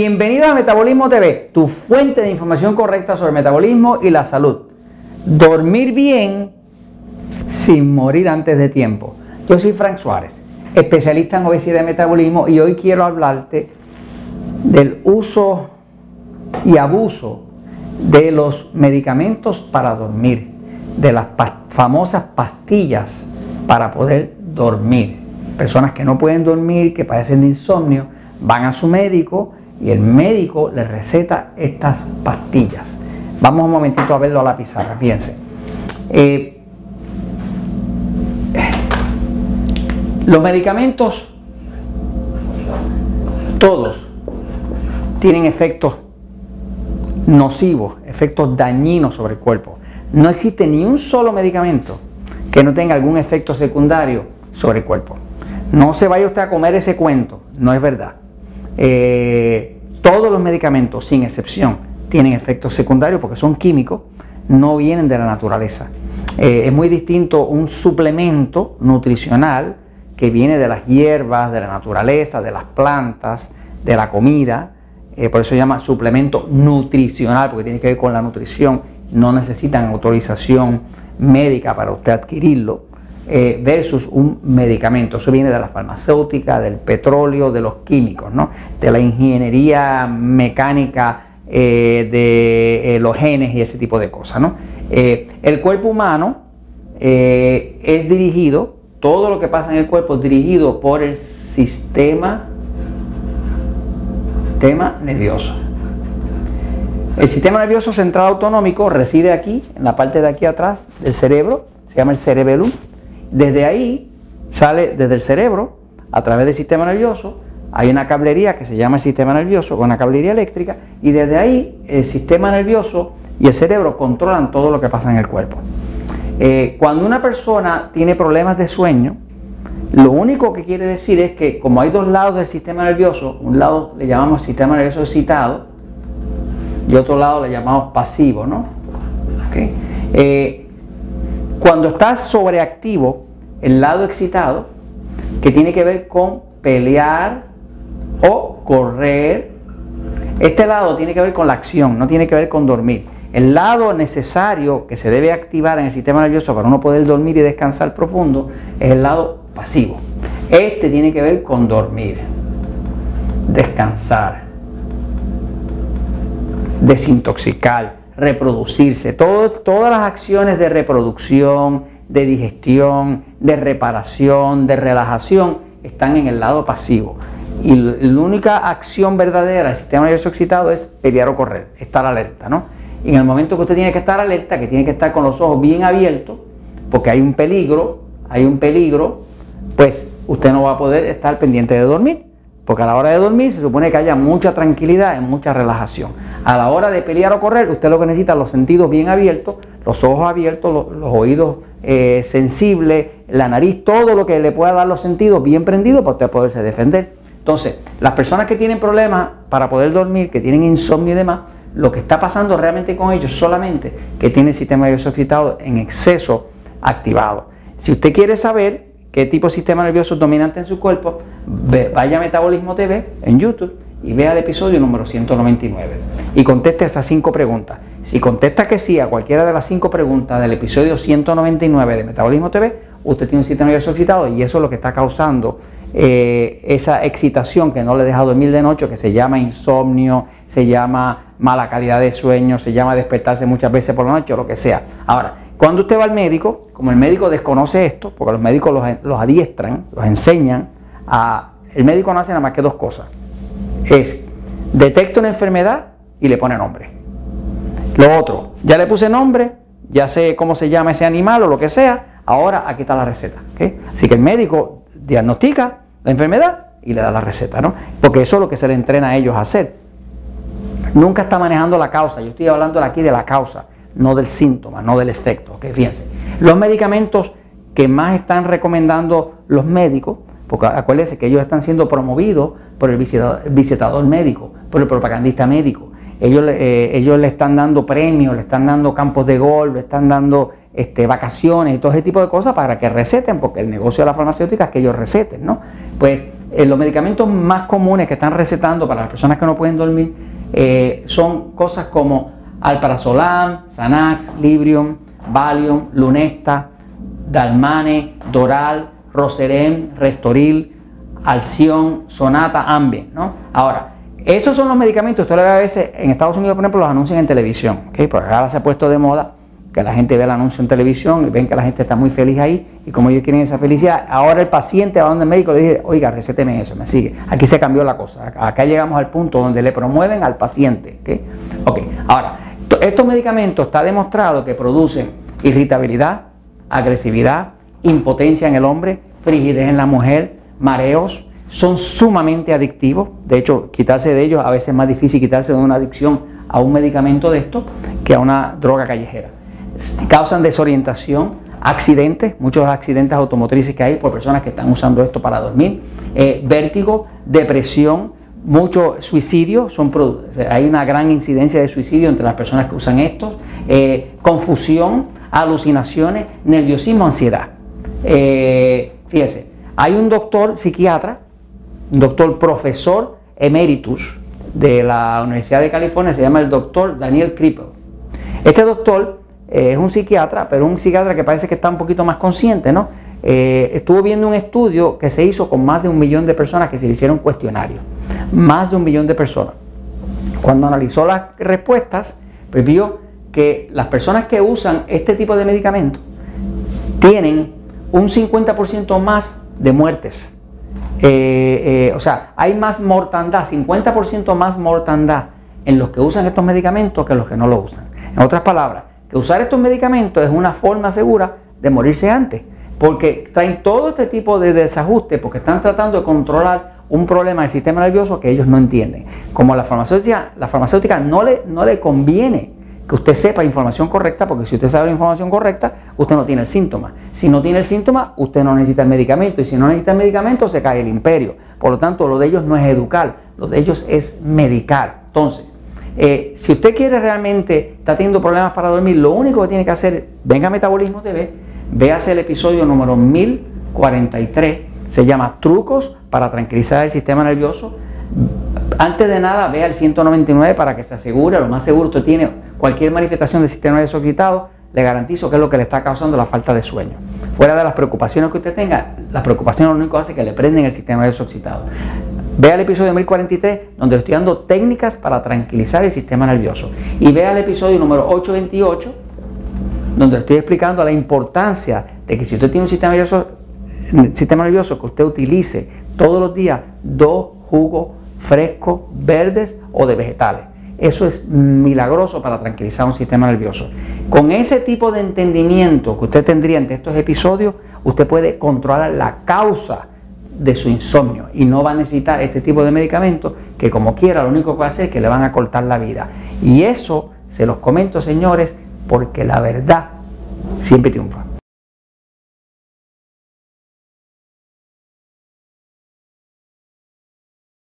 Bienvenido a Metabolismo TV, tu fuente de información correcta sobre metabolismo y la salud. Dormir bien sin morir antes de tiempo. Yo soy Frank Suárez, especialista en obesidad y metabolismo y hoy quiero hablarte del uso y abuso de los medicamentos para dormir, de las famosas pastillas para poder dormir. Personas que no pueden dormir, que padecen de insomnio, van a su médico y el médico le receta estas pastillas. Vamos un momentito a verlo a la pizarra, fíjense. Eh, los medicamentos, todos, tienen efectos nocivos, efectos dañinos sobre el cuerpo. No existe ni un solo medicamento que no tenga algún efecto secundario sobre el cuerpo. No se vaya usted a comer ese cuento, no es verdad. Eh, todos los medicamentos, sin excepción, tienen efectos secundarios porque son químicos, no vienen de la naturaleza. Eh, es muy distinto un suplemento nutricional que viene de las hierbas, de la naturaleza, de las plantas, de la comida. Eh, por eso se llama suplemento nutricional, porque tiene que ver con la nutrición. No necesitan autorización médica para usted adquirirlo. Eh, versus un medicamento. Eso viene de la farmacéutica, del petróleo, de los químicos, ¿no? de la ingeniería mecánica eh, de eh, los genes y ese tipo de cosas. ¿no? el cuerpo humano es dirigido, todo lo que pasa en el cuerpo es dirigido por el sistema, sistema nervioso. El sistema nervioso central autonómico reside aquí, en la parte de aquí atrás del cerebro, se llama el cerebellum desde ahí sale desde el cerebro, a través del sistema nervioso, hay una cablería que se llama el sistema nervioso, con una cablería eléctrica, y desde ahí el sistema nervioso y el cerebro controlan todo lo que pasa en el cuerpo. Eh, cuando una persona tiene problemas de sueño, lo único que quiere decir es que como hay dos lados del sistema nervioso, un lado le llamamos sistema nervioso excitado y otro lado le llamamos pasivo, ¿no? Eh, cuando estás sobreactivo, el lado excitado, que tiene que ver con pelear o correr, este lado tiene que ver con la acción, no tiene que ver con dormir. El lado necesario que se debe activar en el sistema nervioso para uno poder dormir y descansar profundo es el lado pasivo. Este tiene que ver con dormir, descansar, desintoxicar, reproducirse. todas las acciones de reproducción, de digestión, de reparación, de relajación, están en el lado pasivo. Y la única acción verdadera del sistema nervioso excitado es pelear o correr, estar alerta, ¿no? Y en el momento que usted tiene que estar alerta, que tiene que estar con los ojos bien abiertos, porque hay un peligro, hay un peligro, pues usted no va a poder estar pendiente de dormir. Porque a la hora de dormir se supone que haya mucha tranquilidad y mucha relajación. A la hora de pelear o correr, usted lo que necesita es los sentidos bien abiertos, los ojos abiertos, los, oídos eh, sensibles, la nariz, todo lo que le pueda dar los sentidos bien prendidos para usted poderse defender. Entonces, las personas que tienen problemas para poder dormir, que tienen insomnio y demás, lo que está pasando realmente con ellos solamente que tienen el sistema nervioso excitado en exceso activado. Si usted quiere saber qué tipo de sistema nervioso es dominante en su cuerpo, vaya a Metabolismo TV en YouTube y vea el episodio número 199 y conteste esas cinco preguntas. Si contesta que sí a cualquiera de las cinco preguntas del episodio 199 de Metabolismo TV, usted tiene un sistema nervioso excitado y eso es lo que está causando eh, esa excitación que no le deja dormir de noche, que se llama insomnio, se llama mala calidad de sueño, se llama despertarse muchas veces por la noche o lo que sea. Ahora, cuando usted va al médico, como el médico desconoce esto, porque los médicos los, adiestran, los enseñan, a, el médico no hace nada más que dos cosas. Es, detecta una enfermedad y le pone nombre. Lo otro, ya le puse nombre, ya sé cómo se llama ese animal o lo que sea, ahora aquí está la receta. Así que el médico diagnostica la enfermedad y le da la receta, ¿no? Porque eso es lo que se le entrena a ellos a hacer. Nunca está manejando la causa, yo estoy hablando aquí de la causa no del síntoma, no del efecto. ¿okay? Fíjense, los medicamentos que más están recomendando los médicos, porque acuérdense que ellos están siendo promovidos por el visitador, médico, por el propagandista médico. Ellos, eh, ellos le están dando premios, le están dando campos de golf, le están dando este, vacaciones y todo ese tipo de cosas para que receten, porque el negocio de la farmacéutica es que ellos receten, ¿no? Pues eh, los medicamentos más comunes que están recetando para las personas que no pueden dormir eh, son cosas como alprazolam, Xanax, Librium, Valium, Lunesta, Dalmane, Doral, Roserem, Restoril, Alción, Sonata, Ambien. ¿no? Ahora, esos son los medicamentos, usted lo ve a veces en Estados Unidos, por ejemplo, los anuncian en televisión, ¿okay? porque ahora se ha puesto de moda que la gente ve el anuncio en televisión y ven que la gente está muy feliz ahí y como ellos quieren esa felicidad, ahora el paciente va donde el médico le dice, oiga, recéteme eso, me sigue. Aquí se cambió la cosa, acá llegamos al punto donde le promueven al paciente. ok, ahora, estos medicamentos está demostrado que producen irritabilidad, agresividad, impotencia en el hombre, frigidez en la mujer, mareos, son sumamente adictivos. De hecho, quitarse de ellos a veces es más difícil quitarse de una adicción a un medicamento de esto que a una droga callejera. Causan desorientación, accidentes, muchos accidentes automotrices que hay por personas que están usando esto para dormir, eh, vértigo, depresión, mucho suicidio, son, hay una gran incidencia de suicidio entre las personas que usan esto, eh, confusión, alucinaciones, nerviosismo, ansiedad. Eh, fíjese, hay un doctor psiquiatra, un doctor profesor emeritus de la Universidad de California, se llama el doctor Daniel Krippel. Este doctor eh, es un psiquiatra, pero un psiquiatra que parece que está un poquito más consciente, ¿no? Eh, estuvo viendo un estudio que se hizo con más de un millón de personas que se le hicieron cuestionarios. Más de un millón de personas. Cuando analizó las respuestas, pues vio que las personas que usan este tipo de medicamentos tienen un 50% más de muertes. Eh, o sea, hay más mortandad, 50% más mortandad en los que usan estos medicamentos que los que no lo usan. En otras palabras, que usar estos medicamentos es una forma segura de morirse antes, porque traen todo este tipo de desajuste, porque están tratando de controlar un problema del sistema nervioso que ellos no entienden. Como la farmacéutica, la farmacéutica no le, no le conviene que usted sepa información correcta, porque si usted sabe la información correcta, usted no tiene el síntoma. Si no tiene el síntoma, usted no necesita el medicamento, y si no necesita el medicamento, se cae el imperio. Por lo tanto, lo de ellos no es educar, lo de ellos es medicar. Entonces, eh, si usted quiere realmente, está teniendo problemas para dormir, lo único que tiene que hacer, venga a Metabolismo TV, véase el episodio número 1043, se llama Trucos para tranquilizar el sistema nervioso. Antes de nada, vea el 199 para que se asegure, lo más seguro usted tiene cualquier manifestación del sistema nervioso excitado, le garantizo que es lo que le está causando la falta de sueño. Fuera de las preocupaciones que usted tenga, las preocupaciones lo único que hace es que le prenden el sistema nervioso excitado. Vea el episodio 1043, donde estoy dando técnicas para tranquilizar el sistema nervioso. Y vea el episodio número 828, donde estoy explicando la importancia de que si usted tiene un sistema nervioso, sistema nervioso que usted utilice todos los días dos jugos frescos, verdes o de vegetales. Eso es milagroso para tranquilizar un sistema nervioso. Con ese tipo de entendimiento que usted tendría ante estos episodios, usted puede controlar la causa de su insomnio y no va a necesitar este tipo de medicamentos que como quiera lo único que va a hacer es que le van a cortar la vida. Y eso se los comento señores porque la verdad siempre triunfa.